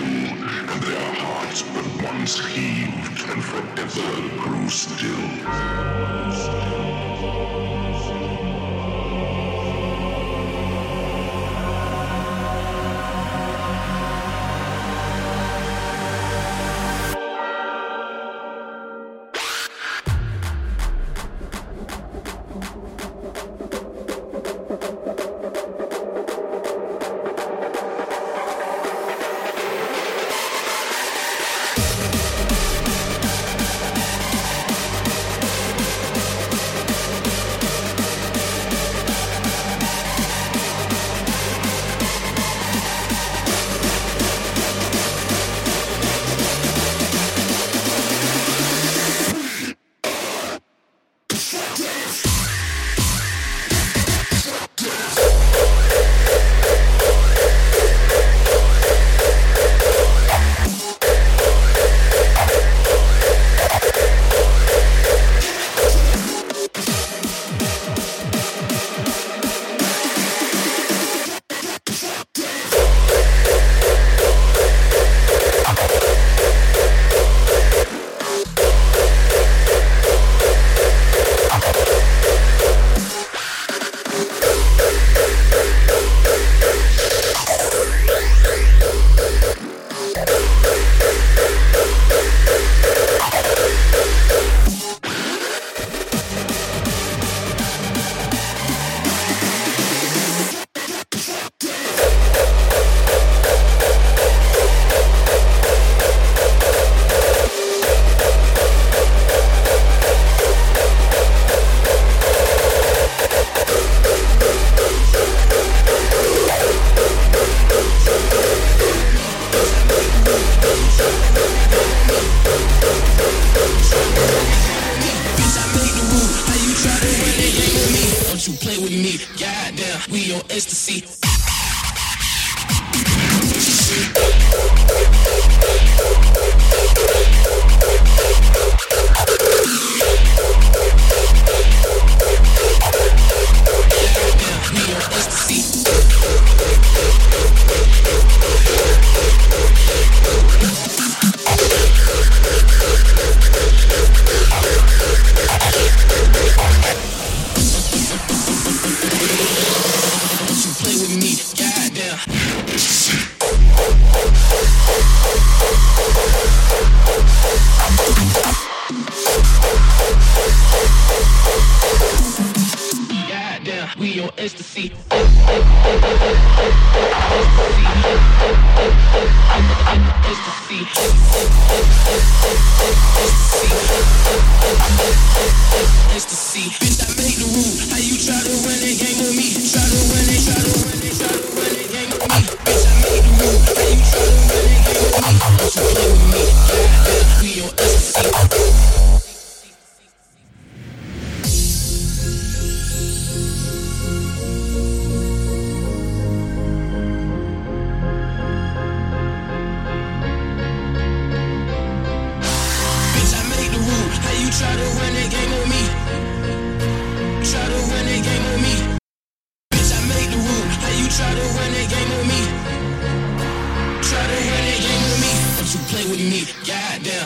And their hearts but once heaved and forever grew still. listening your ecstasy.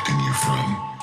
distracting you from